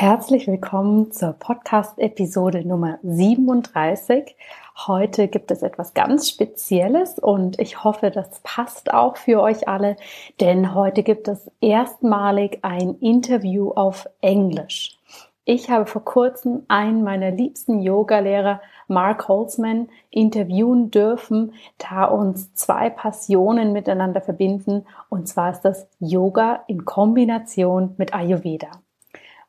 Herzlich willkommen zur Podcast-Episode Nummer 37. Heute gibt es etwas ganz Spezielles und ich hoffe, das passt auch für euch alle, denn heute gibt es erstmalig ein Interview auf Englisch. Ich habe vor kurzem einen meiner liebsten Yogalehrer, Mark Holzman, interviewen dürfen, da uns zwei Passionen miteinander verbinden, und zwar ist das Yoga in Kombination mit Ayurveda.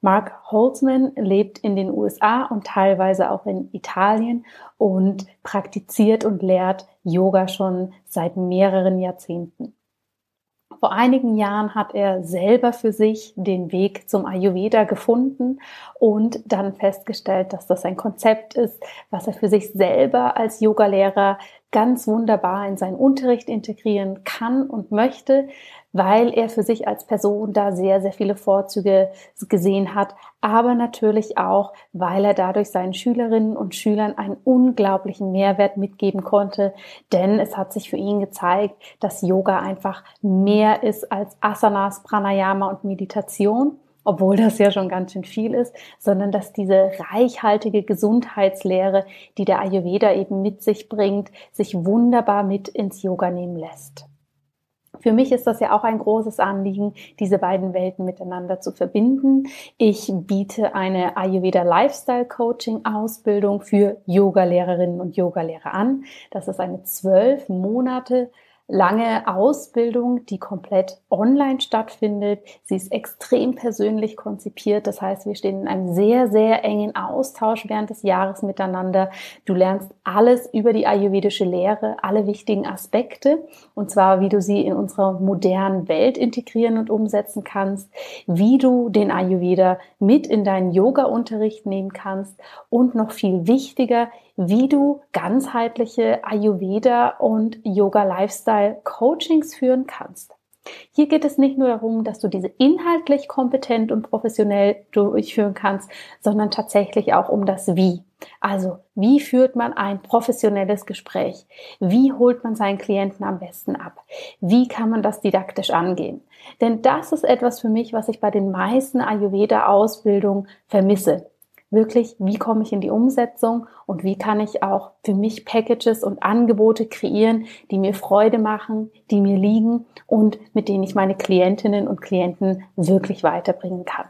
Mark Holtzman lebt in den USA und teilweise auch in Italien und praktiziert und lehrt Yoga schon seit mehreren Jahrzehnten. Vor einigen Jahren hat er selber für sich den Weg zum Ayurveda gefunden und dann festgestellt, dass das ein Konzept ist, was er für sich selber als Yogalehrer ganz wunderbar in seinen Unterricht integrieren kann und möchte, weil er für sich als Person da sehr, sehr viele Vorzüge gesehen hat, aber natürlich auch, weil er dadurch seinen Schülerinnen und Schülern einen unglaublichen Mehrwert mitgeben konnte, denn es hat sich für ihn gezeigt, dass Yoga einfach mehr ist als Asanas, Pranayama und Meditation obwohl das ja schon ganz schön viel ist, sondern dass diese reichhaltige Gesundheitslehre, die der Ayurveda eben mit sich bringt, sich wunderbar mit ins Yoga nehmen lässt. Für mich ist das ja auch ein großes Anliegen, diese beiden Welten miteinander zu verbinden. Ich biete eine Ayurveda Lifestyle Coaching Ausbildung für Yogalehrerinnen und Yogalehrer an. Das ist eine zwölf Monate lange Ausbildung, die komplett online stattfindet. Sie ist extrem persönlich konzipiert. Das heißt, wir stehen in einem sehr, sehr engen Austausch während des Jahres miteinander. Du lernst alles über die ayurvedische Lehre, alle wichtigen Aspekte. Und zwar, wie du sie in unserer modernen Welt integrieren und umsetzen kannst, wie du den Ayurveda mit in deinen Yoga-Unterricht nehmen kannst und noch viel wichtiger, wie du ganzheitliche Ayurveda und Yoga Lifestyle Coachings führen kannst. Hier geht es nicht nur darum, dass du diese inhaltlich kompetent und professionell durchführen kannst, sondern tatsächlich auch um das Wie. Also, wie führt man ein professionelles Gespräch? Wie holt man seinen Klienten am besten ab? Wie kann man das didaktisch angehen? Denn das ist etwas für mich, was ich bei den meisten Ayurveda-Ausbildungen vermisse wirklich, wie komme ich in die Umsetzung und wie kann ich auch für mich Packages und Angebote kreieren, die mir Freude machen, die mir liegen und mit denen ich meine Klientinnen und Klienten wirklich weiterbringen kann.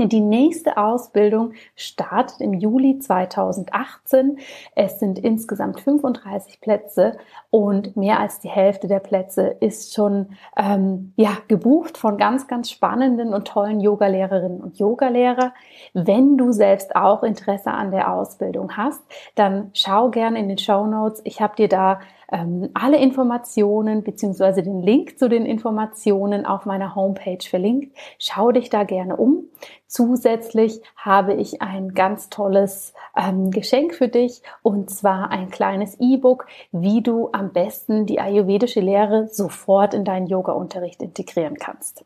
Die nächste Ausbildung startet im Juli 2018. Es sind insgesamt 35 Plätze und mehr als die Hälfte der Plätze ist schon ähm, ja gebucht von ganz ganz spannenden und tollen Yogalehrerinnen und Yogalehrer. Wenn du selbst auch Interesse an der Ausbildung hast, dann schau gerne in den Show Notes. Ich habe dir da ähm, alle Informationen beziehungsweise den Link zu den Informationen auf meiner Homepage verlinkt. Schau dich da gerne um. Zusätzlich habe ich ein ganz tolles ähm, Geschenk für dich und zwar ein kleines E-Book, wie du am besten die ayurvedische Lehre sofort in deinen Yoga-Unterricht integrieren kannst.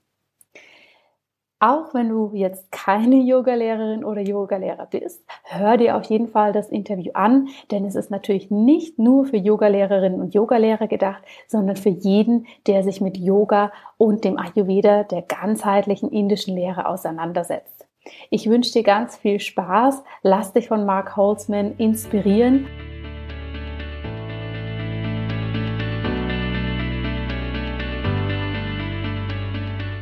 Auch wenn du jetzt keine Yogalehrerin oder Yogalehrer bist, hör dir auf jeden Fall das Interview an, denn es ist natürlich nicht nur für Yogalehrerinnen und Yogalehrer gedacht, sondern für jeden, der sich mit Yoga und dem Ayurveda, der ganzheitlichen indischen Lehre auseinandersetzt. Ich wünsche dir ganz viel Spaß, lass dich von Mark Holzman inspirieren.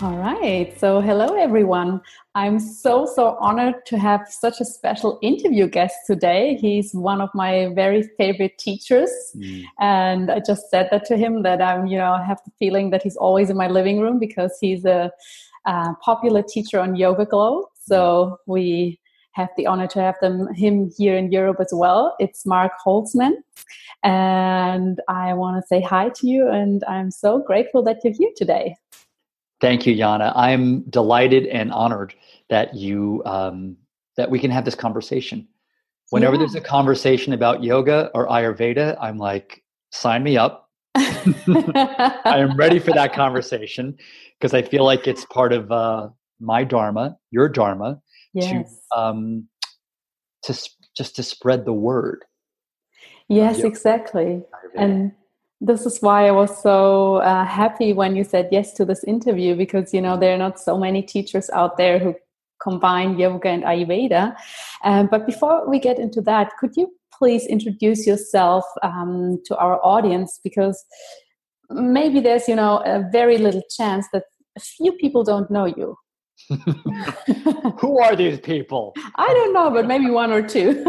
All right. So, hello, everyone. I'm so, so honored to have such a special interview guest today. He's one of my very favorite teachers. Mm. And I just said that to him that I'm, you know, I have the feeling that he's always in my living room because he's a, a popular teacher on YogaGlo. So, we have the honor to have them him here in Europe as well. It's Marc Holzman. And I want to say hi to you and I'm so grateful that you're here today. Thank you, Jana. I'm delighted and honored that you um, that we can have this conversation. Whenever yeah. there's a conversation about yoga or Ayurveda, I'm like, sign me up. I am ready for that conversation because I feel like it's part of uh, my dharma, your dharma, yes. to um, to just to spread the word. Yes, exactly. And this is why I was so uh, happy when you said yes to this interview because you know there are not so many teachers out there who combine yoga and Ayurveda. Um, but before we get into that, could you please introduce yourself um, to our audience because maybe there's you know a very little chance that a few people don't know you. Who are these people? I don't know, but maybe one or two.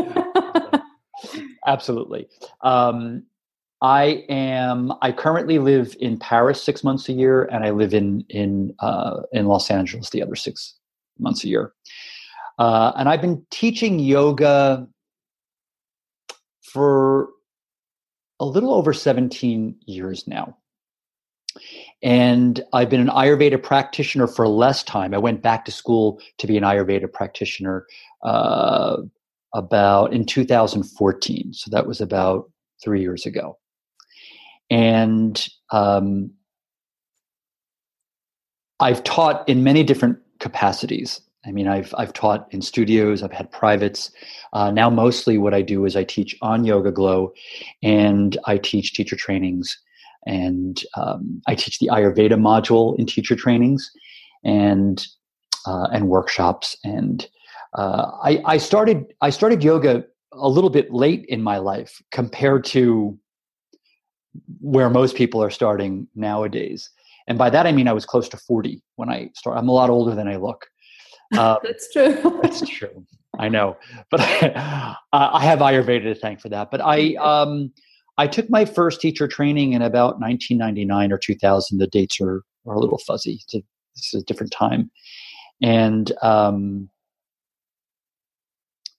Absolutely. Um, I am. I currently live in Paris six months a year, and I live in in uh, in Los Angeles the other six months a year. Uh, and I've been teaching yoga for a little over 17 years now. And I've been an Ayurveda practitioner for less time. I went back to school to be an Ayurveda practitioner uh, about in 2014. So that was about three years ago. And um, I've taught in many different capacities. I mean, I've I've taught in studios, I've had privates. Uh, now, mostly what I do is I teach on YogaGlo, and I teach teacher trainings, and um, I teach the Ayurveda module in teacher trainings, and uh, and workshops. And uh, I, I started I started yoga a little bit late in my life compared to where most people are starting nowadays. And by that I mean I was close to 40 when I started. I'm a lot older than I look. Um, that's true. that's true. I know, but I, I, have Ayurveda to thank for that. But I um, I took my first teacher training in about 1999 or 2000. The dates are, are a little fuzzy. A, this is a different time, and um,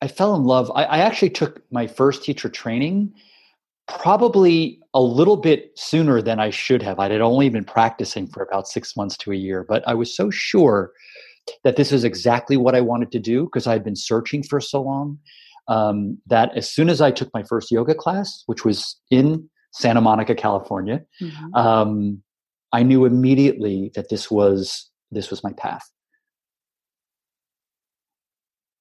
I fell in love. I, I actually took my first teacher training probably a little bit sooner than I should have. I had only been practicing for about six months to a year, but I was so sure that this is exactly what I wanted to do because I had been searching for so long. Um, that as soon as I took my first yoga class, which was in Santa Monica, California, mm-hmm. um, I knew immediately that this was this was my path.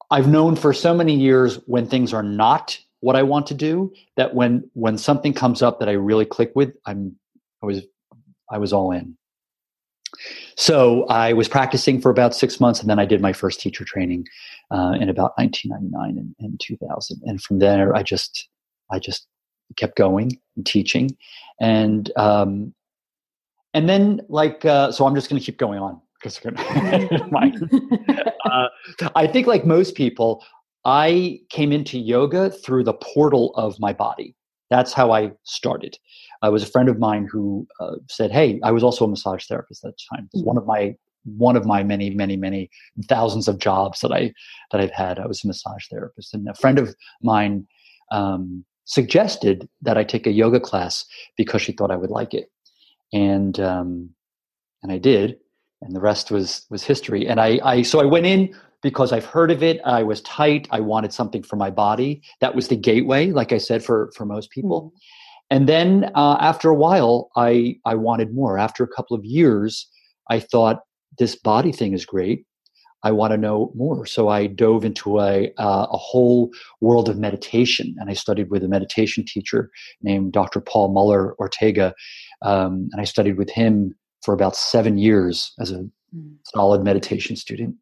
I've known for so many years when things are not what I want to do that when when something comes up that I really click with, I'm I was I was all in. So I was practicing for about six months, and then I did my first teacher training uh, in about 1999 and, and 2000. And from there, I just I just kept going and teaching, and um, and then like uh, so, I'm just going to keep going on because uh, I think like most people, I came into yoga through the portal of my body. That's how I started. I was a friend of mine who uh, said, "Hey, I was also a massage therapist at the time. It's one of my one of my many, many, many thousands of jobs that I that I've had. I was a massage therapist, and a friend of mine um, suggested that I take a yoga class because she thought I would like it, and um, and I did, and the rest was was history. And I, I so I went in because I've heard of it. I was tight. I wanted something for my body. That was the gateway, like I said, for for most people. Mm-hmm. And then uh, after a while, I, I wanted more. After a couple of years, I thought this body thing is great. I want to know more. So I dove into a, uh, a whole world of meditation and I studied with a meditation teacher named Dr. Paul Muller Ortega. Um, and I studied with him for about seven years as a mm. solid meditation student.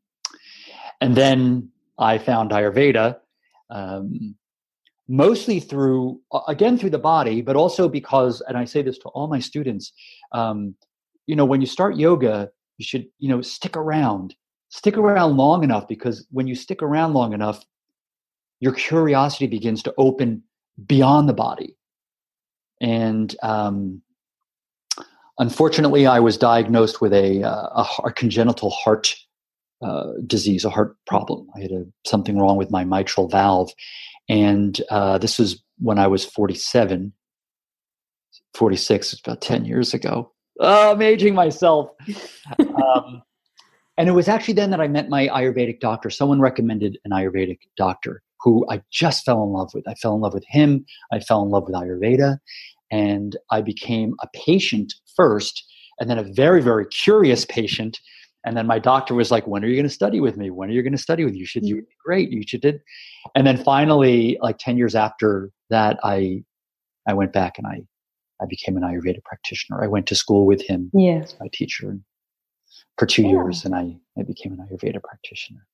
And then I found Ayurveda. Um, mostly through again through the body but also because and i say this to all my students um, you know when you start yoga you should you know stick around stick around long enough because when you stick around long enough your curiosity begins to open beyond the body and um, unfortunately i was diagnosed with a, uh, a, a congenital heart uh, disease a heart problem i had a, something wrong with my mitral valve and uh, this was when I was 47, 46, it's about 10 years ago. oh, I'm aging myself. um, and it was actually then that I met my Ayurvedic doctor. Someone recommended an Ayurvedic doctor who I just fell in love with. I fell in love with him. I fell in love with Ayurveda. And I became a patient first, and then a very, very curious patient. And then my doctor was like, When are you going to study with me? When are you going to study with you? You should, you great. You should did. And then finally, like 10 years after that, I I went back and I I became an Ayurveda practitioner. I went to school with him yeah. as my teacher for two yeah. years, and I, I became an Ayurveda practitioner.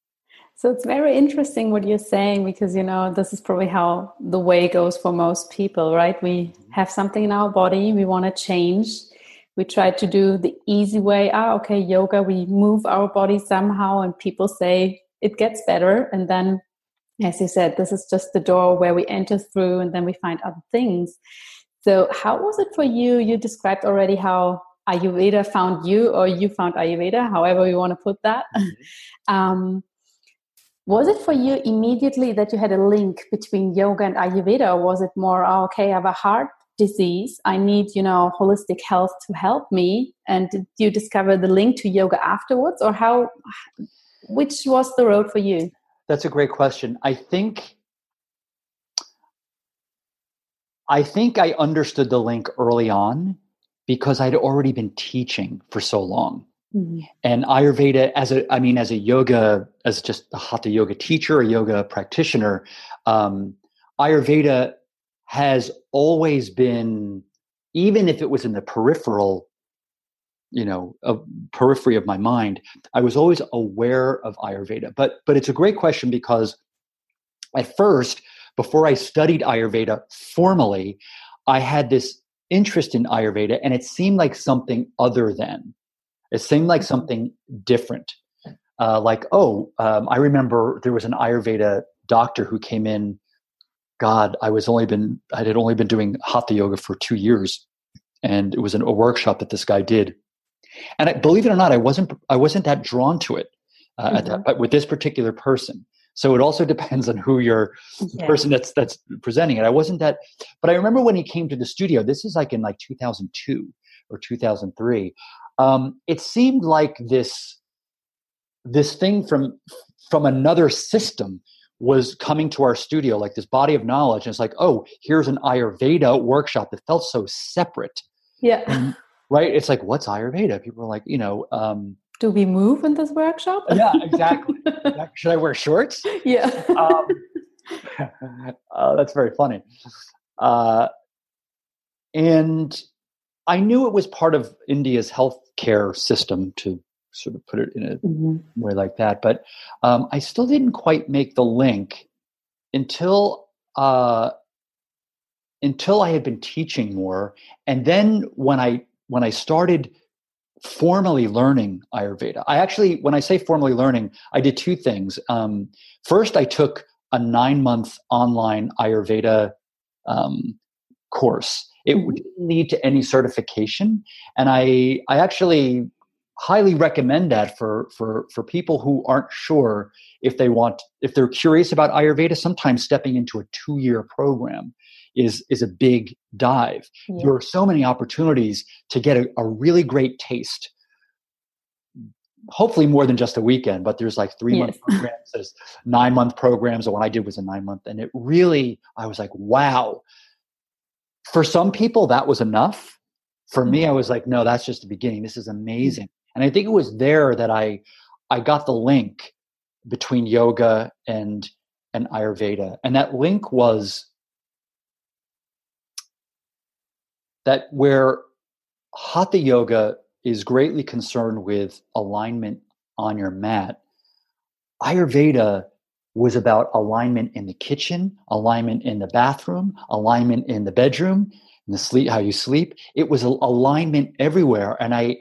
So it's very interesting what you're saying because you know this is probably how the way goes for most people, right? We mm-hmm. have something in our body we want to change. We try to do the easy way. Ah, okay, yoga. We move our body somehow, and people say it gets better, and then, as you said, this is just the door where we enter through, and then we find other things. So, how was it for you? You described already how Ayurveda found you, or you found Ayurveda, however you want to put that. Mm-hmm. Um, was it for you immediately that you had a link between yoga and Ayurveda, or was it more, oh, okay, I have a heart disease, I need, you know, holistic health to help me? And did you discover the link to yoga afterwards, or how? Which was the road for you? That's a great question. I think I think I understood the link early on because I'd already been teaching for so long. Mm-hmm. And Ayurveda, as a, I mean, as a yoga, as just a hatha yoga teacher, a yoga practitioner, um, Ayurveda has always been, even if it was in the peripheral, you know, a periphery of my mind, I was always aware of Ayurveda. But but it's a great question because at first, before I studied Ayurveda formally, I had this interest in Ayurveda and it seemed like something other than. It seemed like mm-hmm. something different. Uh, like, oh, um, I remember there was an Ayurveda doctor who came in. God, I was only been I had only been doing hatha yoga for two years, and it was an, a workshop that this guy did. And I, believe it or not, I wasn't I wasn't that drawn to it uh, mm-hmm. at that, but with this particular person. So it also depends on who you're yeah. person that's that's presenting it. I wasn't that, but I remember when he came to the studio. This is like in like 2002 or 2003. Um, it seemed like this this thing from from another system was coming to our studio, like this body of knowledge. And it's like, oh, here's an Ayurveda workshop that felt so separate. Yeah. And, right. It's like, what's Ayurveda? People are like, you know, um, do we move in this workshop? yeah, exactly. Should I wear shorts? Yeah. um, uh, that's very funny. Uh, and I knew it was part of India's healthcare system to sort of put it in a mm-hmm. way like that, but um, I still didn't quite make the link until uh, until I had been teaching more, and then when I when I started formally learning Ayurveda. I actually, when I say formally learning, I did two things. Um, first, I took a nine month online Ayurveda um, course. It mm-hmm. didn't lead to any certification, and I I actually highly recommend that for for for people who aren't sure if they want if they're curious about ayurveda sometimes stepping into a 2 year program is is a big dive. Yeah. There are so many opportunities to get a, a, really great taste. Hopefully more than just a weekend, but there's like three yes. month programs, there's nine month programs. The one I did was a nine month, and it really I was like, wow. For some people, that was enough. For me, mm-hmm. I was like, no, that's just the beginning. This is mm-hmm. amazing. And I think it was there that I I got the link between yoga and and Ayurveda. And that link was that where hatha yoga is greatly concerned with alignment on your mat, Ayurveda was about alignment in the kitchen, alignment in the bathroom, alignment in the bedroom, in the sleep, how you sleep. It was alignment everywhere. And I,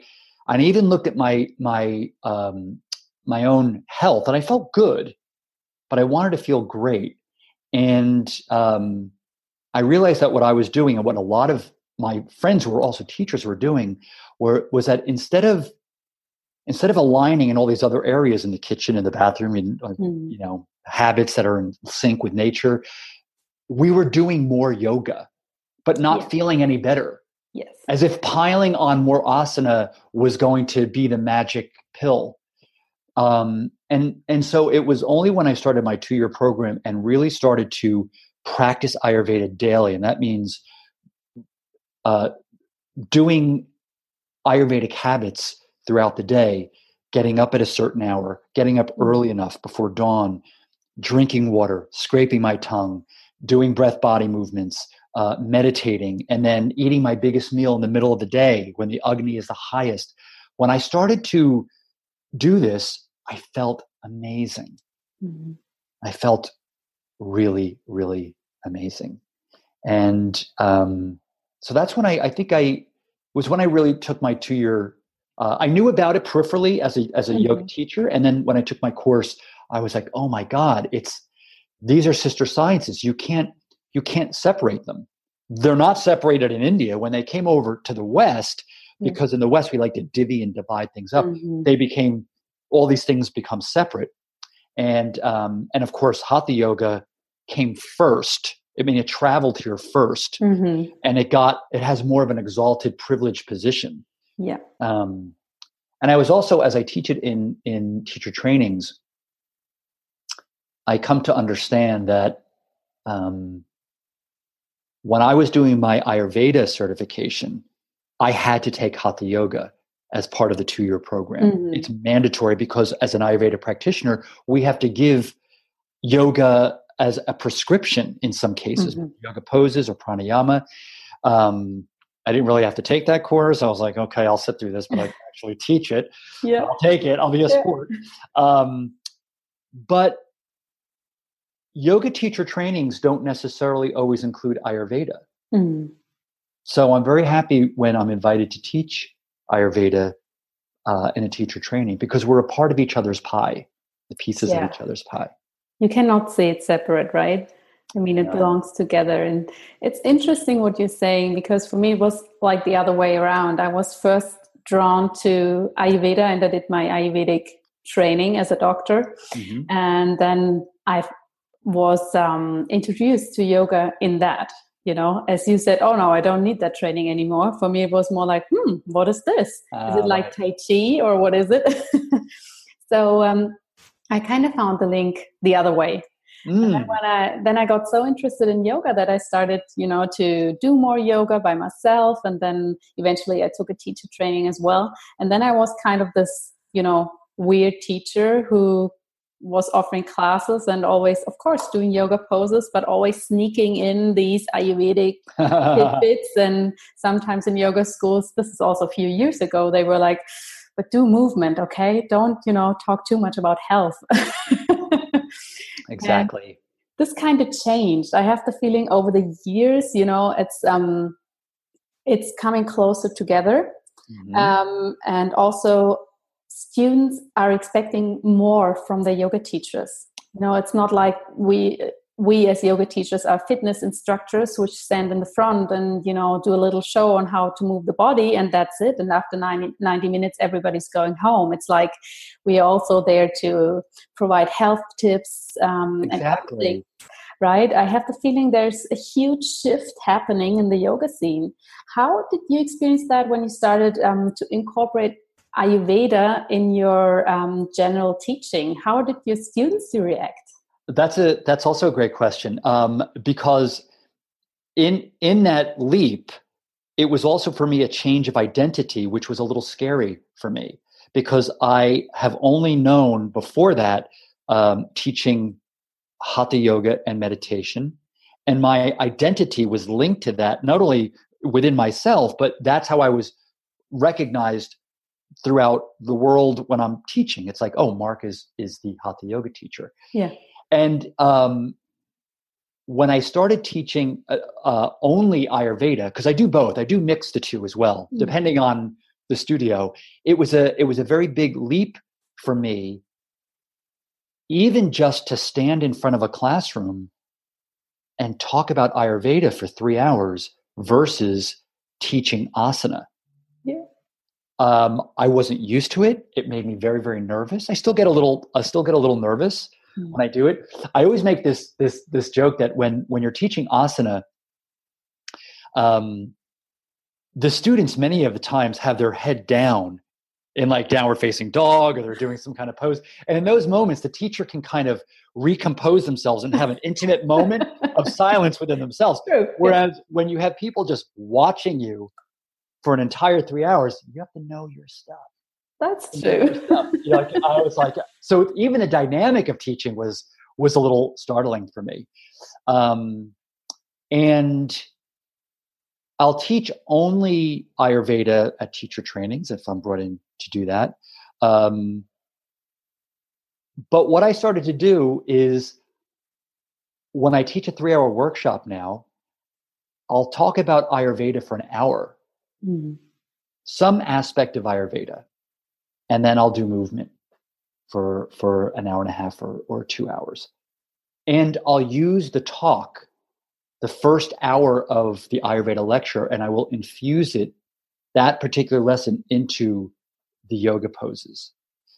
I even looked at my my um, my own health, and I felt good, but I wanted to feel great. And um, I realized that what I was doing, and what a lot of my friends who were also teachers were doing were was that instead of instead of aligning in all these other areas in the kitchen and the bathroom and mm. you know habits that are in sync with nature we were doing more yoga but not yeah. feeling any better Yes. As if piling on more asana was going to be the magic pill. Um, and and so it was only when I started my two year program and really started to practice Ayurveda daily, and that means uh, doing Ayurvedic habits throughout the day, getting up at a certain hour, getting up Mm-hmm. early enough before dawn, drinking water, scraping my tongue, doing breath body movements, uh, meditating, and then eating my biggest meal in the middle of the day when the Agni is the highest. When I started to do this, I felt amazing. Mhm. I felt really, really amazing. And um, so that's when I, I think I was when I really took my two year. Uh, I knew about it peripherally as a as a yoga Mhm. teacher, and then when I took my course, I was like, oh my god, it's these are sister sciences. You can't you can't separate them. They're not separated in India. When they came over to the West, because in the West we like to divvy and divide things up, Mhm. they became all these things become separate and um, and of course hatha yoga came first i mean it traveled here 1st Mhm. and it got it has more of an exalted privileged position Yeah. um, and i was also as i teach it in in teacher trainings i come to understand that um, when i was doing my ayurveda certification i had to take hatha yoga as part of the two year program. Mhm. It's mandatory because as an Ayurveda practitioner, we have to give yoga as a prescription in some cases, Mhm. yoga poses or pranayama. Um, I didn't really have to take that course. I was like, okay, I'll sit through this, but I can actually teach it. Yeah. I'll take it. I'll be a Yeah. sport. Um, but yoga teacher trainings don't necessarily always include Ayurveda. Mhm. So I'm very happy when I'm invited to teach Ayurveda uh, in a teacher training because we're a part of each other's pie, the pieces Yeah. of each other's pie. You cannot see it separate, right? I mean, it No. belongs together. And it's interesting what you're saying because for me, it was like the other way around. I was first drawn to Ayurveda and I did my Ayurvedic training as a doctor. Mhm. And then I was um, introduced to yoga in that. You know, as you said, oh no, I don't need that training anymore. For me, it was more like, hmm, what is this? Is Ah, it like Tai Chi or what is it? so um, I kind of found the link the other way. And then Mm. when I then I got so interested in yoga that I started, you know, to do more yoga by myself, and then eventually I took a teacher training as well. And then I was kind of this, you know, weird teacher who was offering classes and always, of course, doing yoga poses, but always sneaking in these Ayurvedic tidbits. and sometimes in yoga schools, this is also a few years ago, they were like, but do movement, okay? Don't, you know, talk too much about health. exactly. this kind of changed. I have the feeling over the years, you know, it's um it's coming closer together. Mhm. Um, and also students are expecting more from their yoga teachers. You know, it's not like we we as yoga teachers are fitness instructors which stand in the front and you know do a little show on how to move the body and that's it and after 90, 90 minutes everybody's going home it's like we are also there to provide health tips um, and exactly. right? I have the feeling there's a huge shift happening in the yoga scene. How did you experience that when you started um, to incorporate Ayurveda in your um, general teaching? How did your students react? That's a that's also a great question um, because in in that leap, it was also for me a change of identity, which was a little scary for me because I have only known before that um, teaching hatha yoga and meditation, and my identity was linked to that not only within myself, but that's how I was recognized throughout the world when I'm teaching. It's like, oh, Marc is is the hatha yoga teacher. Yeah. And um, when I started teaching uh, uh, only Ayurveda, because I do both, I do mix the two as well, Mm. depending on the studio. It was a it was a very big leap for me, even just to stand in front of a classroom and talk about Ayurveda for three hours versus teaching asana. Yeah. Um, I wasn't used to it. It made me very, very nervous. I still get a little, I still get a little nervous Mm. when I do it. I always make this this this joke that when when you're teaching asana, um, the students many of the times have their head down in like downward facing dog or they're doing some kind of pose and in those moments the teacher can kind of recompose themselves and have an intimate moment of silence within themselves True. whereas when you have people just watching you for an entire three hours you have to know your stuff That's You know your true. stuff. You know, like, i was like so even the dynamic of teaching was was a little startling for me um, and I'll teach only Ayurveda at teacher trainings if I'm brought in to do that. Um, but what I started to do is when I teach a three hour workshop now, I'll talk about Ayurveda for an hour, Mhm. some aspect of Ayurveda, and then I'll do movement for, for an hour and a half or, or two hours. And I'll use the talk the first hour of the Ayurveda lecture, and I will infuse it, that particular lesson, into the yoga poses.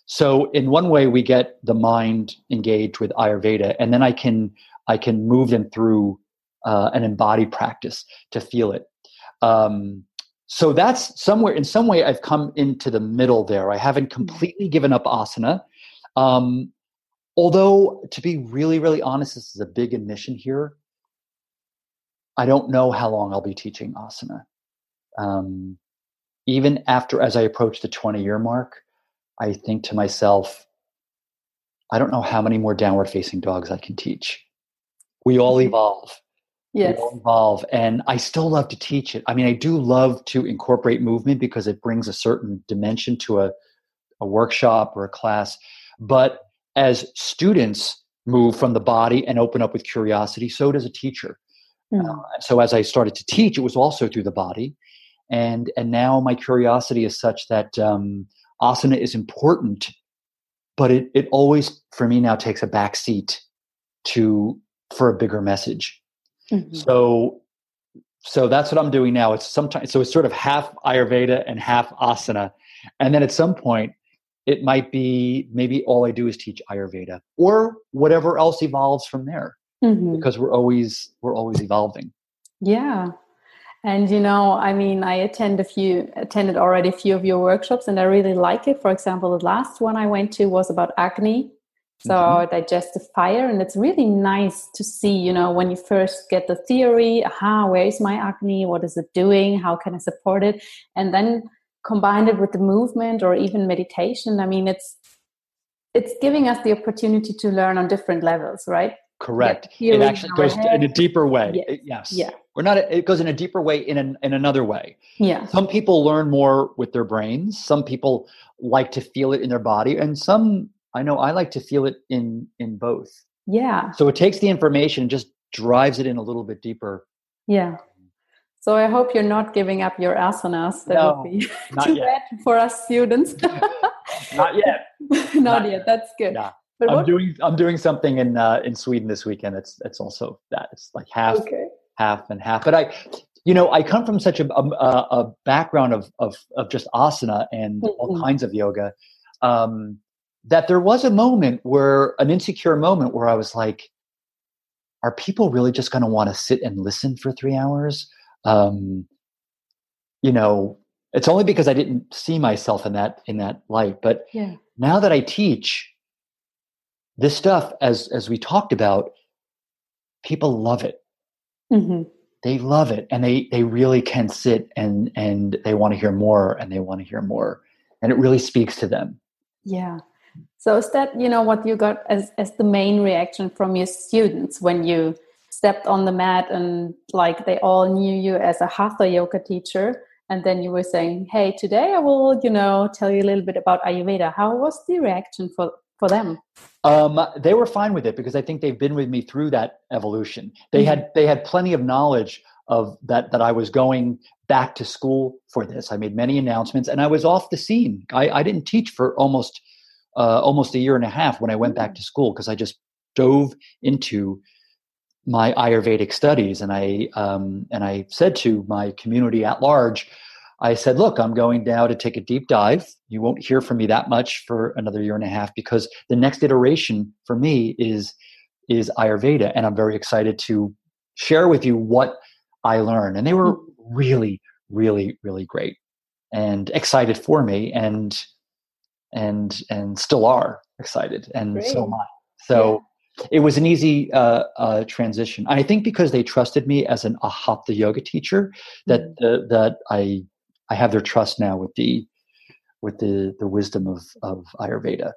So in one way, we get the mind engaged with Ayurveda, and then I can I can move them through uh, an embodied practice to feel it. Um, so that's somewhere in some way I've come into the middle there. I haven't completely given up asana. Um, although to be really, really honest, this is a big admission here. I don't know how long I'll be teaching asana. Um, even after, as I approach the 20 year mark, I think to myself, I don't know how many more downward facing dogs I can teach. We all evolve. Yes. Evolve. And I still love to teach it. I mean, I do love to incorporate movement because it brings a certain dimension to a, a workshop or a class. But as students move from the body and open up with curiosity, so does a teacher. Mhm. Uh, so as I started to teach, it was also through the body, and and now my curiosity is such that um, asana is important, but it it always for me now takes a back seat to for a bigger message. Mhm. So so that's what I'm doing now. It's sometimes so it's sort of half Ayurveda and half asana, and then at some point it might be maybe all I do is teach Ayurveda or whatever else evolves from there Mhm. because we're always we're always evolving. Yeah. And you know, I mean, I attend a few attended already a few of your workshops and I really like it. For example, the last one I went to was about Agni. So Mhm. digestive fire. And it's really nice to see, you know, when you first get the theory, aha, where is my Agni? What is it doing? How can I support it? And then combine it with the movement or even meditation. I mean, it's it's giving us the opportunity to learn on different levels, right? Correct. It actually goes in a deeper way. Yes. It- yes. Yeah. We're not. It goes in a deeper way in an, in another way. Yeah. Some people learn more with their brains. Some people like to feel it in their body, and some I know I like to feel it in in both. Yeah. So it takes the information and just drives it in a little bit deeper. Yeah. So I hope you're not giving up your asanas. That No, would be too yet. bad for us students. Not yet. not, Not yet. That's good. Yeah. But I'm what? doing I'm doing something in uh, in Sweden this weekend. It's it's also that it's like half okay. half and half. But I, you know, I come from such a a, a background of of of just asana and all Mhm. kinds of yoga um, that there was a moment where an insecure moment where I was like, are people really just going to want to sit and listen for three hours? Um, you know, it's only because I didn't see myself in that in that light. But Yeah. now that I teach this stuff, as as we talked about, people love it hmm they love it and they they really can sit and and they want to hear more and they want to hear more and it really speaks to them Yeah. So is that you know what you got as as the main reaction from your students when you stepped on the mat and like they all knew you as a hatha yoga teacher? And then you were saying, "Hey, today I will, you know, tell you a little bit about Ayurveda." How was the reaction for for them? um, they were fine with it because i think they've been with me through that evolution. They had they had plenty of knowledge of that that i was going back to school for this. I made many announcements and i was off the scene. I, I didn't teach for almost uh, almost a year and a half when i went back to school because i just dove into my Ayurvedic studies, and I um, and I said to my community at large, I said, "Look, I'm going now to take a deep dive. You won't hear from me that much for another year and a half because the next iteration for me is is Ayurveda, and I'm very excited to share with you what I learned." And they were really, really, really great and excited for me and and and still are excited and great. so am I. So yeah. it was an easy uh, uh, transition. I think because they trusted me as an a hatha yoga teacher that mm-hmm. that I I have their trust now with the with the the wisdom of of Ayurveda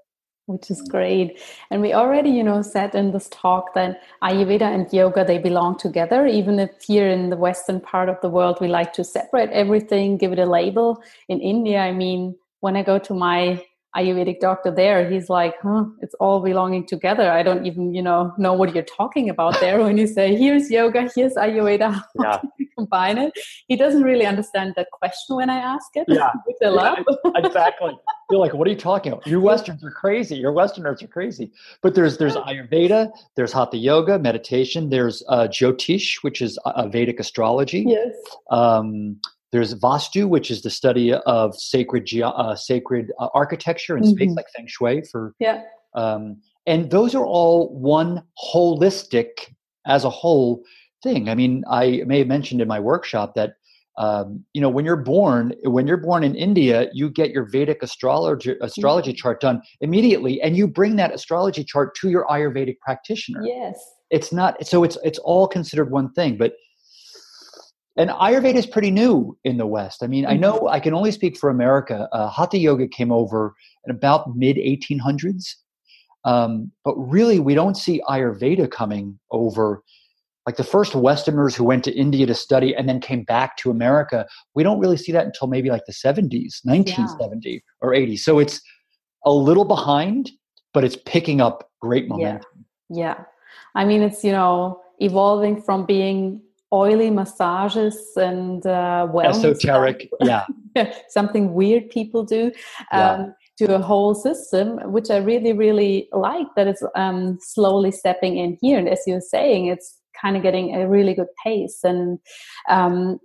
which is great and we already you know said in this talk that ayurveda and yoga they belong together even if here in the western part of the world we like to separate everything give it a label in india i mean when i go to my Ayurvedic doctor there, he's like, huh, it's all belonging together. I don't even, you know, know what you're talking about there when you say, here's yoga, here's Ayurveda, yeah. combine it? He doesn't really understand that question when I ask it. Yeah, yeah exactly. You're like, what are you talking about? You Westerns are crazy. Your Westerners are crazy. But there's there's Ayurveda, there's Hatha Yoga, meditation, there's uh, Jyotish, which is a Vedic astrology. Yes. Um, there's Vastu, which is the study of sacred ge- uh, sacred uh, architecture and mm-hmm. space, like Feng Shui. For yeah, um, and those are all one holistic as a whole thing. I mean, I may have mentioned in my workshop that um, you know when you're born, when you're born in India, you get your Vedic astrology astrology mm-hmm. chart done immediately, and you bring that astrology chart to your Ayurvedic practitioner. Yes, it's not so it's it's all considered one thing, but and ayurveda is pretty new in the west. I mean i know mm-hmm. i can only speak for america. Uh, hatha yoga came over in about mid 1800s um, but really we don't see ayurveda coming over. Like the first westerners who went to india to study and then came back to america we don't really see that until maybe like the 70s 1970 yeah. or 80 so it's a little behind but it's picking up great momentum. Yeah, yeah. i mean it's you know evolving from being oily massages and uh, wellness esoteric yeah. Something weird people do um, yeah. to a whole system which i really really like that it's um, slowly stepping in here. And as you're saying it's kind of getting a really good pace. And um,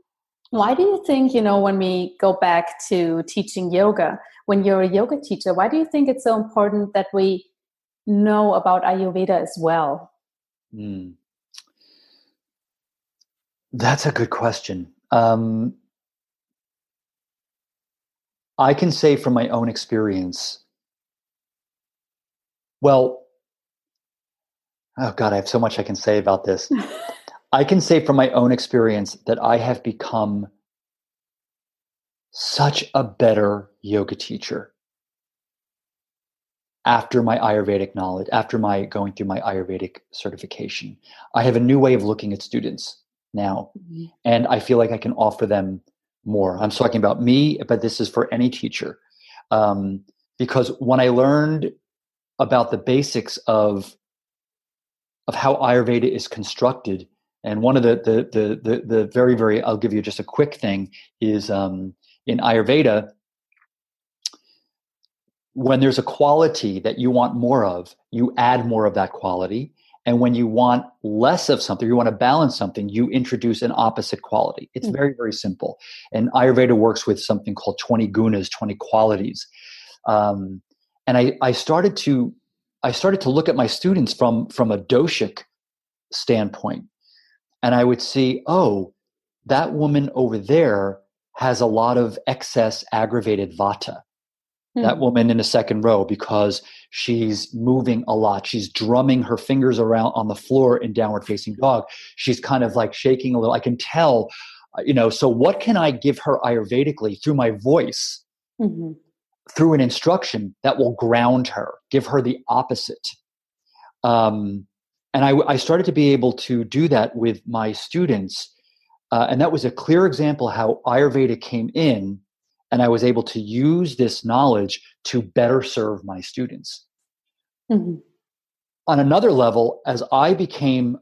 why do you think you know when we go back to teaching yoga when you're a yoga teacher why do you think it's so important that we know about ayurveda as well? Mm. That's a good question. Um, I can say from my own experience, well, oh God, I have so much I can say about this. I can say from my own experience that I have become such a better yoga teacher after my Ayurvedic knowledge, after my going through my Ayurvedic certification. I have a new way of looking at students now. Mm-hmm. And I feel like I can offer them more. I'm talking about me, but this is for any teacher. Um, because when I learned about the basics of of how Ayurveda is constructed, and one of the the the the, the very very I'll give you just a quick thing is um, in Ayurveda when there's a quality that you want more of, you add more of that quality. And when you want less of something, you want to balance something, you introduce an opposite quality. It's mm-hmm. very, very simple. And Ayurveda works with something called 20 gunas, 20 qualities. Um, and I, I started to I started to look at my students from from a doshic standpoint. And I would see, oh, that woman over there has a lot of excess aggravated vata that hmm. woman in the second row because she's moving a lot. She's drumming her fingers around on the floor in downward facing dog. She's kind of like shaking a little. I can tell, uh, you know, so what can I give her Ayurvedically through my voice, mm-hmm. through an instruction that will ground her, give her the opposite? Um, and I, I started to be able to do that with my students. Uh, and that was a clear example how Ayurveda came in and I was able to use this knowledge to better serve my students. Mm-hmm. On another level, as I became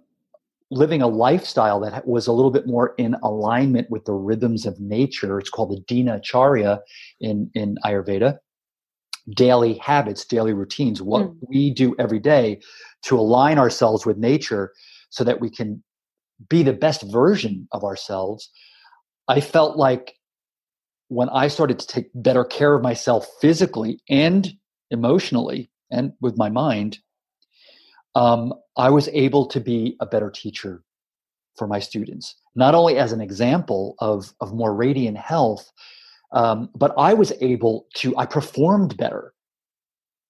living a lifestyle that was a little bit more in alignment with the rhythms of nature, it's called the Dinacharya in, in Ayurveda, daily habits, daily routines, what mm. we do every day to align ourselves with nature so that we can be the best version of ourselves. I felt like when I started to take better care of myself physically and emotionally and with my mind, um, I was able to be a better teacher for my students, not only as an example of, of more radiant health, um, but I was able to, I performed better.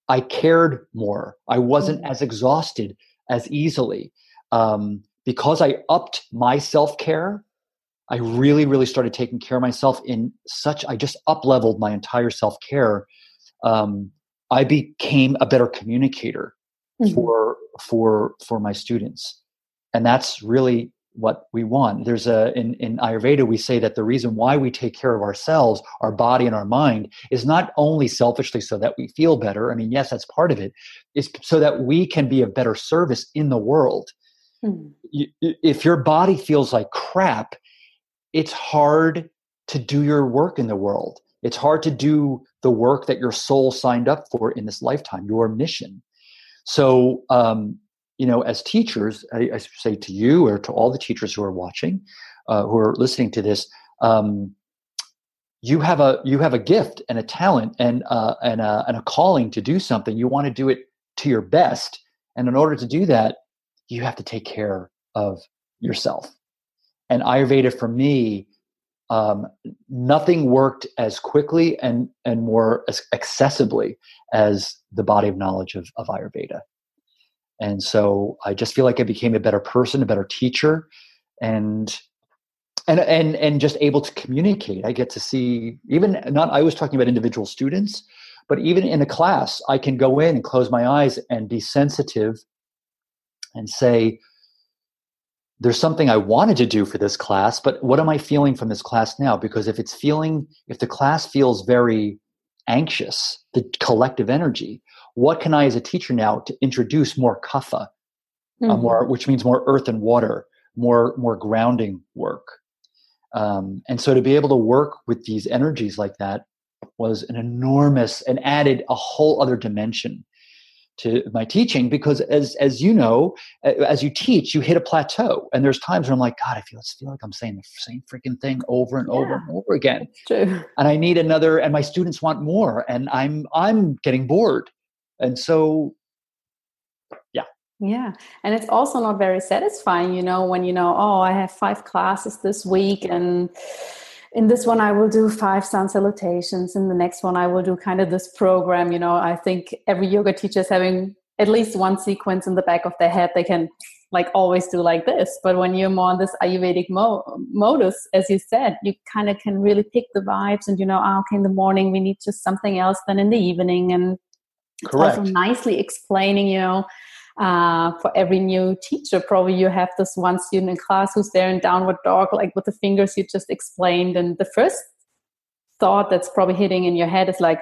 I cared more. I wasn't mm-hmm. as exhausted as easily. Um, because I upped my self care, I really, really started taking care of myself in such, I just up leveled my entire self care. Um, I became a better communicator mm-hmm. for, for, for my students. And that's really what we want. There's a in, in Ayurveda we say that the reason why we take care of ourselves, our body and our mind, is not only selfishly so that we feel better. I mean, yes, that's part of it. Is so that we can be of better service in the world. Mm-hmm. If your body feels like crap, it's hard to do your work in the world. It's hard to do the work that your soul signed up for in this lifetime, your mission. So, um, you know, as teachers, I, I, say to you or to all the teachers who are watching, uh, who are listening to this, um, you have a you have a gift and a talent and uh, and a, and a calling to do something. You want to do it to your best, and in order to do that, you have to take care of yourself. And Ayurveda for me, um, nothing worked as quickly and and more as accessibly as the body of knowledge of, of Ayurveda. And so I just feel like I became a better person, a better teacher, and and and and just able to communicate. I get to see even not I was talking about individual students, but even in a class, I can go in and close my eyes and be sensitive and say, there's something I wanted to do for this class, but what am I feeling from this class now? Because if it's feeling, if the class feels very anxious, the collective energy, what can I, as a teacher now, to introduce more kapha, uh, mm-hmm. uh, more, which means more earth and water, more more grounding work. Um, and so to be able to work with these energies like that was an enormous and added a whole other dimension to my teaching because as as you know as you teach you hit a plateau. And there's times where i'm like god i feel, I feel like i'm saying the same freaking thing over and yeah, over and over again. True. and i need another and my students want more and i'm i'm getting bored. And so yeah. Yeah. And it's also not very satisfying you know when you know oh i have five classes this week and in this one i will do five sun salutations. In the next one i will do kind of this program you know i think every yoga teacher is having at least one sequence in the back of their head. They can like always do like this. But when you're more on this ayurvedic mo- modus as you said you kind of can really pick the vibes and you know oh, okay in the morning we need just something else than in the evening and Correct. also nicely explaining, you know, uh, for every new teacher, probably you have this one student in class who's there in downward dog, like with the fingers you just explained. And the first thought that's probably hitting in your head is like,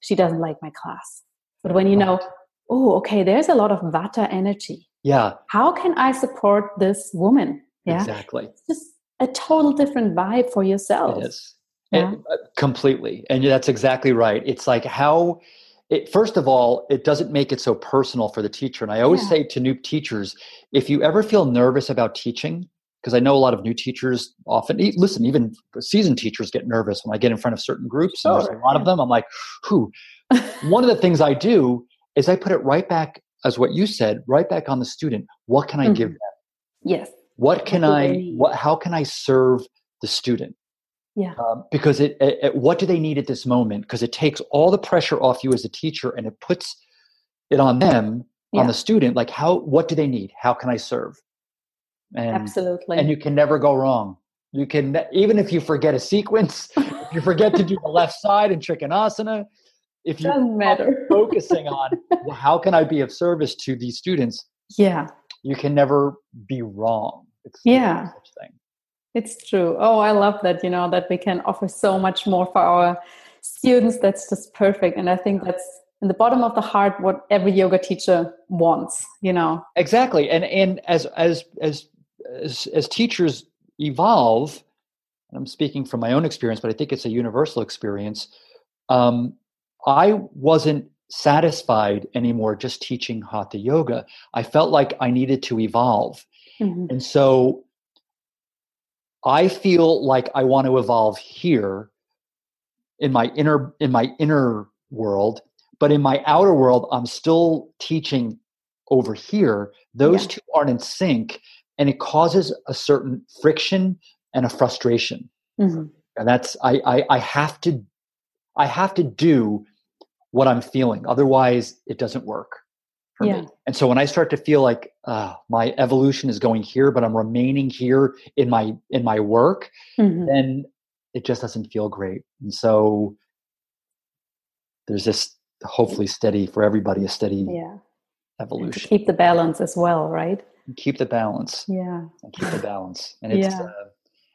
she doesn't like my class. But when you know, oh, okay, there's a lot of vata energy. Yeah. How can I support this woman? Yeah. Exactly. It's just a total different vibe for yourself. It is. Yeah. It, uh, completely. And that's exactly right. It's like how it, first of all, it doesn't make it so personal for the teacher. And I always yeah. say to new teachers, if you ever feel nervous about teaching, because I know a lot of new teachers often listen, even seasoned teachers get nervous when I get in front of certain groups. And there's a lot of them. I'm like, who? One of the things I do is I put it right back as what you said, right back on the student. What can I mm-hmm. give them? Yes. What can I? What? How can I serve the student? Yeah. Um, because it, it, it, what do they need at this moment? Because it takes all the pressure off you as a teacher and it puts it on them, yeah. on the student. Like, how, what do they need? How can I serve? And, Absolutely. And you can never go wrong. You can, even if you forget a sequence, if you forget to do the left side in Trikonasana, if you Doesn't matter. focusing on well, how can I be of service to these students? Yeah. You can never be wrong. It's yeah. Such thing. It's true. Oh, I love that, you know, that we can offer so much more for our students. That's just perfect. And I think that's in the bottom of the heart what every yoga teacher wants, you know. Exactly. And and as as as as, as teachers evolve, I'm speaking from my own experience, but I think it's a universal experience. Um, I wasn't satisfied anymore just teaching hatha yoga. I felt like I needed to evolve. Mm-hmm. And so I feel like I want to evolve here in my inner in my inner world, but in my outer world, I'm still teaching over here. Those yeah. two aren't in sync and it causes a certain friction and a frustration. Mm-hmm. And that's I, I I have to I have to do what I'm feeling. Otherwise, it doesn't work for yeah. me. And so when I start to feel like uh, my evolution is going here, but I'm remaining here in my in my work, mm-hmm. then it just doesn't feel great. And so there's this hopefully steady for everybody a steady yeah. evolution. keep the balance as well, right? keep the balance. Yeah. keep the balance. And it's yeah. uh,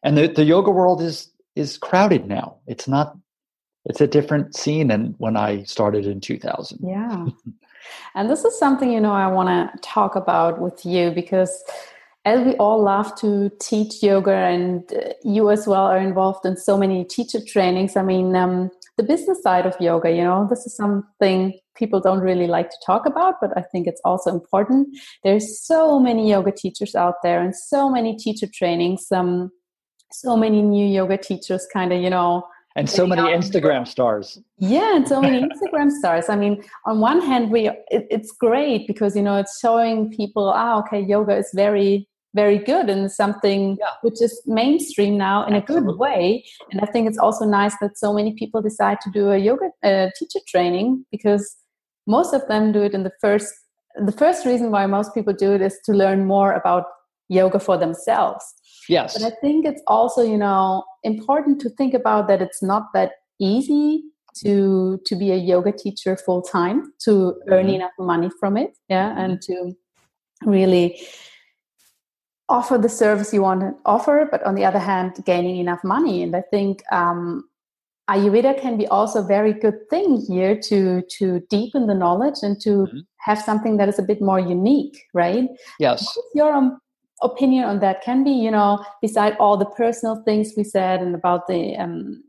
and the, the yoga world is is crowded now. It's not it's a different scene than when I started in 2000. Yeah. and this is something, you know, I want to talk about with you because as we all love to teach yoga and uh, you as well are involved in so many teacher trainings. I mean, um, the business side of yoga, you know, this is something people don't really like to talk about, but I think it's also important. There's so many yoga teachers out there and so many teacher trainings. Um, so many new yoga teachers kind of, you know, and so many Instagram stars. Yeah, and so many Instagram stars. I mean, on one hand, we it, it's great because you know it's showing people, ah, okay, yoga is very very good and something yeah. which is mainstream now in Absolutely. a good way. And I think it's also nice that so many people decide to do a yoga uh, teacher training because most of them do it in the first. The first reason why most people do it is to learn more about yoga for themselves. Yes. But I think it's also, you know, important to think about that it's not that easy to to be a yoga teacher full time to earn mm-hmm. enough money from it yeah mm-hmm. and to really offer the service you want to offer but on the other hand gaining enough money and i think um, ayurveda can be also a very good thing here to to deepen the knowledge and to mm-hmm. have something that is a bit more unique right yes your um, opinion on that can be you know beside all the personal things we said and about the um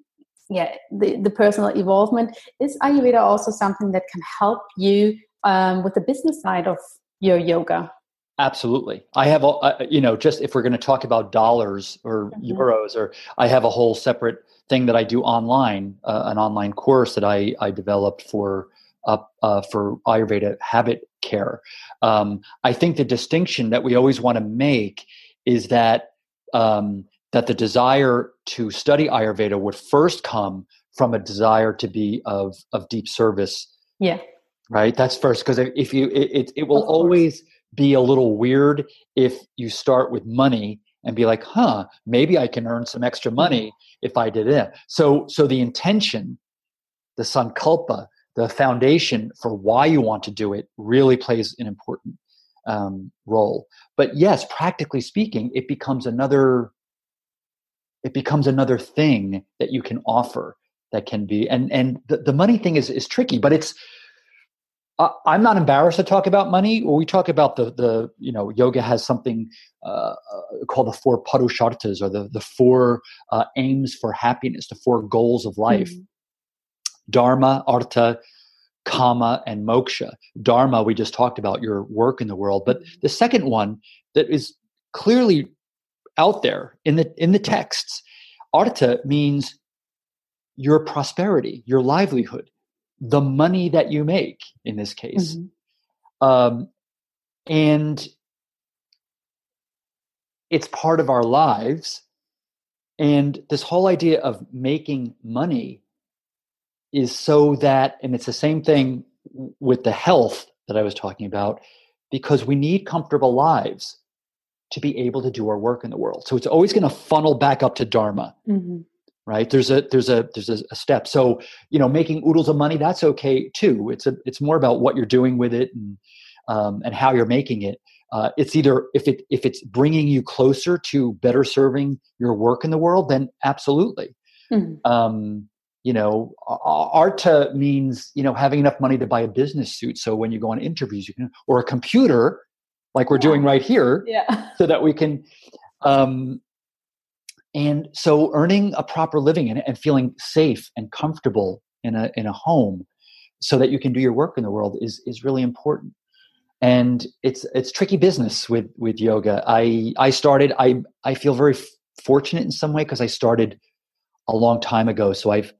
yeah the, the personal involvement is ayurveda also something that can help you um, with the business side of your yoga absolutely i have a uh, you know just if we're going to talk about dollars or mm-hmm. euros or i have a whole separate thing that i do online uh, an online course that i i developed for up uh, for Ayurveda habit care. Um, I think the distinction that we always want to make is that um, that the desire to study Ayurveda would first come from a desire to be of of deep service. Yeah. Right. That's first because if you it, it, it will always be a little weird if you start with money and be like, huh, maybe I can earn some extra money if I did it. So so the intention, the sankalpa, the foundation for why you want to do it really plays an important um, role. But yes, practically speaking, it becomes another it becomes another thing that you can offer that can be and and the, the money thing is is tricky, but it's uh, I'm not embarrassed to talk about money. We talk about the the you know yoga has something uh, uh called the four purusharthas or the the four uh, aims for happiness, the four goals of life. Mm-hmm. Dharma, Artha, Kama, and Moksha. Dharma, we just talked about your work in the world, but mm-hmm. the second one that is clearly out there in the in the texts, Artha means your prosperity, your livelihood, the money that you make. In this case, mm-hmm. um, and it's part of our lives. And this whole idea of making money is so that, and it's the same thing with the health that I was talking about, because we need comfortable lives to be able to do our work in the world. So it's always going to funnel back up to dharma. Mm-hmm. Right there's a there's a there's a, step. So you know, making oodles of money that's okay too. It's a it's more about what you're doing with it and um, and how you're making it. Uh, it's either if it if it's bringing you closer to better serving your work in the world, then absolutely. Mm-hmm. Um, you know artha means you know having enough money to buy a business suit so when you go on interviews you can or a computer like we're yeah. doing right here yeah. so that we can um and so earning a proper living and, and feeling safe and comfortable in a in a home so that you can do your work in the world is is really important and it's it's tricky business with with yoga i i started i i feel very fortunate in some way because i started a long time ago so i've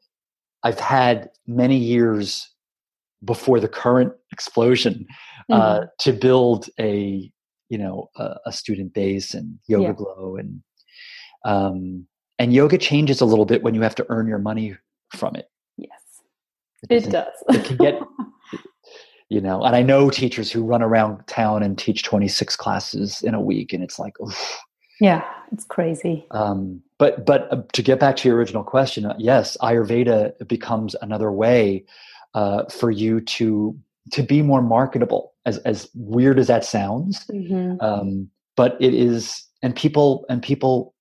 I've had many years before the current explosion uh, mm-hmm. to build a you know a, a student base and yoga Yeah. glow and um and yoga changes a little bit when you have to earn your money from it Yes, it doesn't- does. it can get you know and i know teachers who run around town and teach 26 classes in a week and it's like oof. yeah, it's crazy. um but but uh, to get back to your original question uh, yes ayurveda becomes another way uh, for you to to be more marketable as as weird as that sounds Mhm. um, but it is and people and people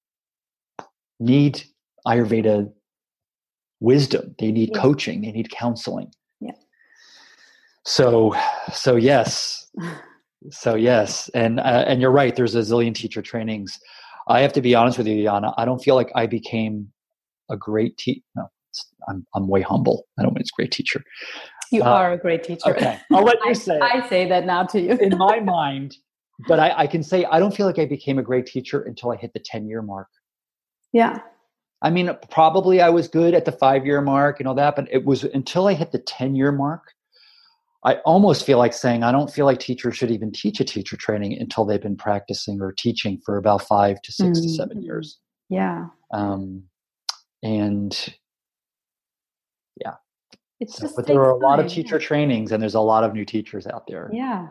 need ayurveda wisdom they need Yeah. coaching they need counseling Yeah. so so yes so yes and uh, and you're right there's a zillion teacher trainings i have to be honest with you Jana, i don't feel like i became a great teacher no it's- I'm, I'm way humble i don't mean it's great teacher You Uh, are a great teacher. okay i'll let you I, say. I say that now to you. in my mind but I, I can say i don't feel like i became a great teacher until i hit the 10 year mark yeah. I mean, probably I was good at the five year mark and all that, but it was until I hit the 10 year mark. I almost feel like saying I don't feel like teachers should even teach a teacher training until they've been practicing or teaching for about five to 6 to seven Mhm. years. Yeah. Um, and yeah. It's so- just but there are a lot of teacher trainings and there's a lot of new teachers out there. Yeah.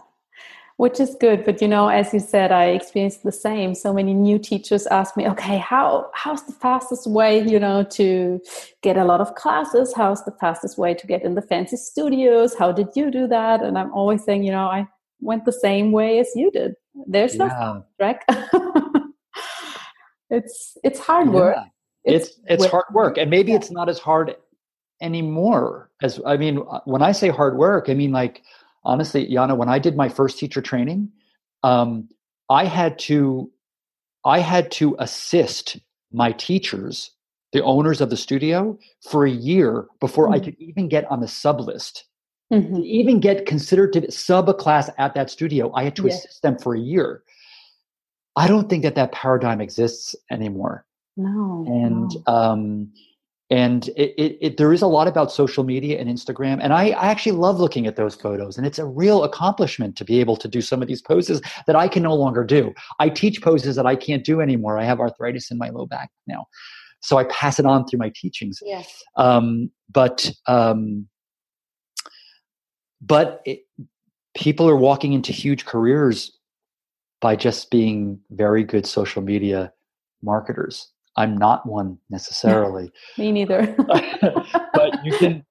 Which is good, but you know, as you said, I experienced the same. So many new teachers ask me, "Okay, how how's the fastest way, you know, to get a lot of classes? How's the fastest way to get in the fancy studios? How did you do that?" And I'm always saying, you know, I went the same way as you did. There's no Yeah. track. it's it's hard work. Yeah. It's it's work. hard work, and maybe Yeah. it's not as hard anymore. As I mean, when I say hard work, I mean like honestly, Jana, when I did my first teacher training, um, I had to I had to assist my teachers, the owners of the studio, for a year before I Mhm. could even get on the sub list. Mhm. To even get considered to sub a class at that studio, I had to Yeah. assist them for a year. I don't think that that paradigm exists anymore No. and no. um and it, it, it there is a lot about social media and instagram and I, I actually love looking at those photos and it's a real accomplishment to be able to do some of these poses that i can no longer do. I teach poses that i can't do anymore. I have arthritis in my low back now so i pass it on through my teachings. Yes. um, but um, but it, people are walking into huge careers by just being very good social media marketers i'm not one necessarily Me neither. but you can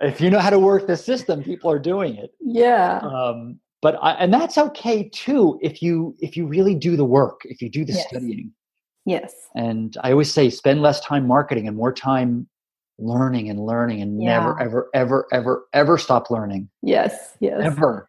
if you know how to work the system people are doing it yeah. um, but I, and that's okay too if you if you really do the work if you do the Yes. studying Yes. and i always say spend less time marketing and more time learning and learning and never ever ever ever ever stop learning Yes. Yes. ever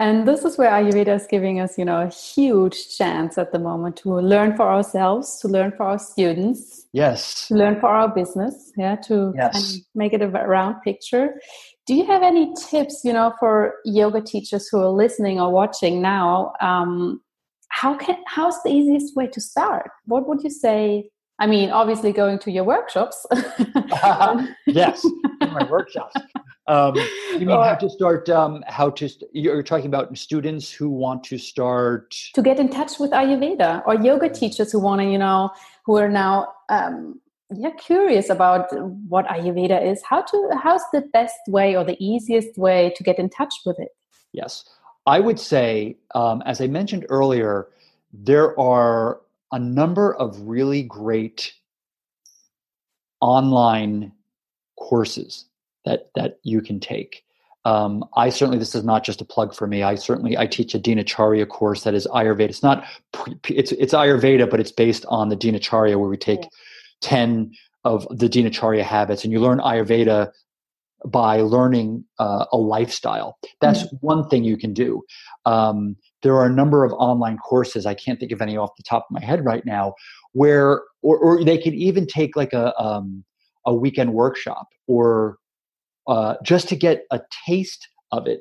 And this is where Ayurveda is giving us, you know, a huge chance at the moment to learn for ourselves, to learn for our students, yes to learn for our business, yeah, to Yes. kind of make it a round picture. Do you have any tips, you know, for yoga teachers who are listening or watching now? Um, how can how's the easiest way to start? What would you say? I mean, obviously going to your workshops. yes my workshops um, you mean how to start um, how to st- you're talking about students who want to start to get in touch with Ayurveda or yoga teachers who want to, you know, who are now um, yeah curious about what Ayurveda is. How to how's the best way or the easiest way to get in touch with it? Yes. I would say, um, as I mentioned earlier, there are a number of really great online courses that that you can take. Um, I certainly this is not just a plug for me. I certainly I teach a Dinacharya course that is Ayurveda. It's not it's it's Ayurveda, but it's based on the Dinacharya, where we take Yeah. ten of the Dinacharya habits, and you learn Ayurveda by learning uh, a lifestyle. That's one thing you can do. Um, there are a number of online courses. I can't think of any off the top of my head right now, where or, or they can even take like a um, a weekend workshop or uh, just to get a taste of it,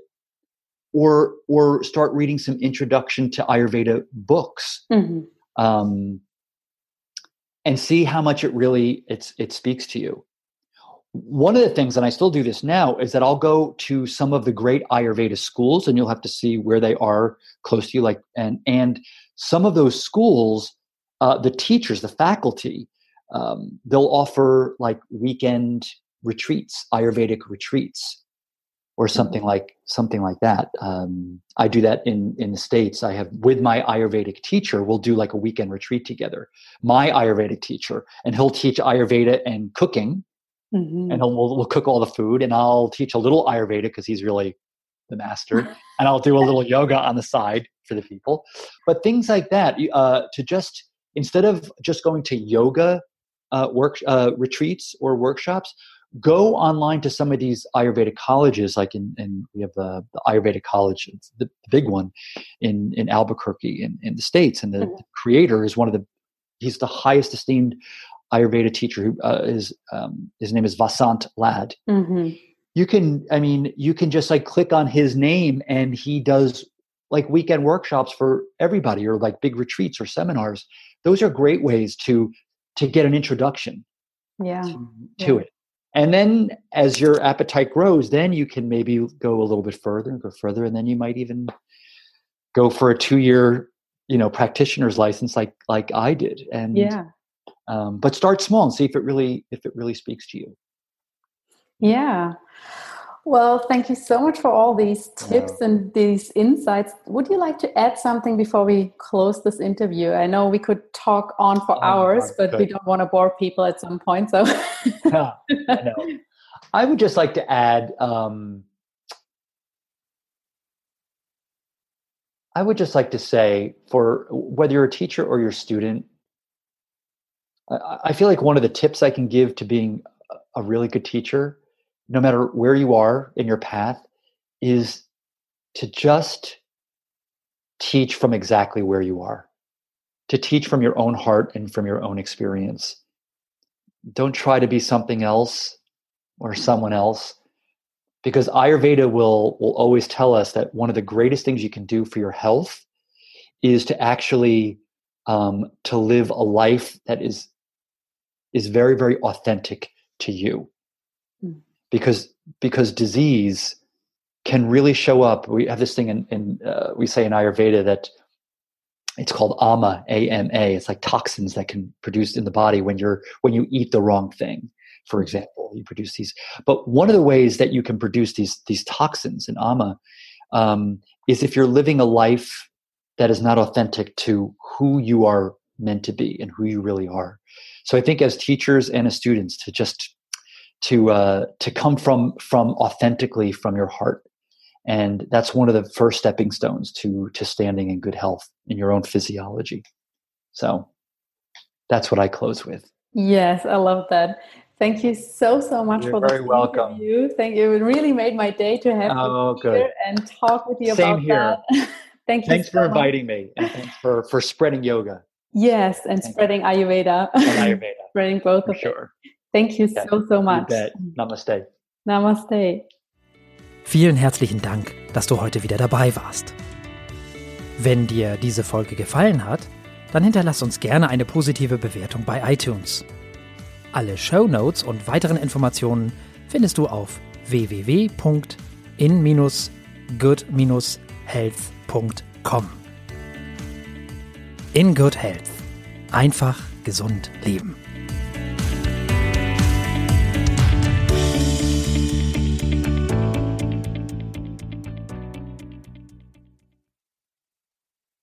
or or start reading some introduction to Ayurveda books Mhm. um, and see how much it really it's it speaks to you. One of the things, and I still do this now, is that I'll go to some of the great Ayurveda schools, and you'll have to see where they are close to you. Like, and and some of those schools, uh, the teachers, the faculty, um, they'll offer like weekend retreats, Ayurvedic retreats, or something mm-hmm. like something like that. Um, I do that in in the states. I have with my Ayurvedic teacher. We'll do like a weekend retreat together. My Ayurvedic teacher, and he'll teach Ayurveda and cooking, mm-hmm. and we'll, we'll, cook all the food, and I'll teach a little Ayurveda because he's really the master, and I'll do a little yoga on the side for the people. But things like that, uh, to just instead of just going to yoga uh, work uh, retreats or workshops, go online to some of these Ayurvedic colleges, like in, in we have the, the Ayurvedic college, the, the, big one in, in Albuquerque in, in the States. And the, mm-hmm. the, creator is one of the, he's the highest esteemed Ayurveda teacher who uh, is, um, his name is Vasant Lad. Mm-hmm. You can, I mean, you can just like click on his name and he does like weekend workshops for everybody or like big retreats or seminars. Those are great ways to, to get an introduction yeah. to, to yeah. it and then as your appetite grows then you can maybe go a little bit further and go further and then you might even go for a two year you know practitioner's license like like i did and yeah um, but start small and see if it really if it really speaks to you yeah well, thank you so much for all these tips and these insights. Would you like to add something before we close this interview? I know we could talk on for oh, hours, God, but good. we don't want to bore people at some point. So, yeah, I, I would just like to add. Um, I would just like to say, for whether you're a teacher or you're student, I, feel like one of the tips I can give to being a really good teacher no matter where you are in your path, is to just teach from exactly where you are, to teach from your own heart and from your own experience. Don't try to be something else or someone else because ayurveda will will always tell us that one of the greatest things you can do for your health is to actually um, to live a life that is is very very authentic to you because because disease can really show up. We have this thing in, in uh, we say in Ayurveda that it's called ama ama. It's like toxins that can produce in the body when you're when you eat the wrong thing. For example, you produce these. But one of the ways that you can produce these these toxins in ama um, is if you're living a life that is not authentic to who you are meant to be and who you really are. So I think as teachers and as students to just to uh, to come from from authentically from your heart. And that's one of the first stepping stones to to standing in good health in your own physiology. So that's what i close with. Yes i love that. Thank you so so much You're for very welcome. you. Thank you. It really made my day to have oh, you here and talk with you Same about here. that. Thank you thanks so for inviting me and thanks for for spreading yoga yes and thank spreading ayurveda and ayurveda spreading both for of sure it. Thank you yeah, so, so much. Namaste. Namaste. Vielen herzlichen Dank, dass du heute wieder dabei warst. Wenn dir diese Folge gefallen hat, dann hinterlass uns gerne eine positive Bewertung bei iTunes. Alle Show Notes und weiteren Informationen findest du auf www.in-good-health.com. In Good Health. Einfach gesund leben.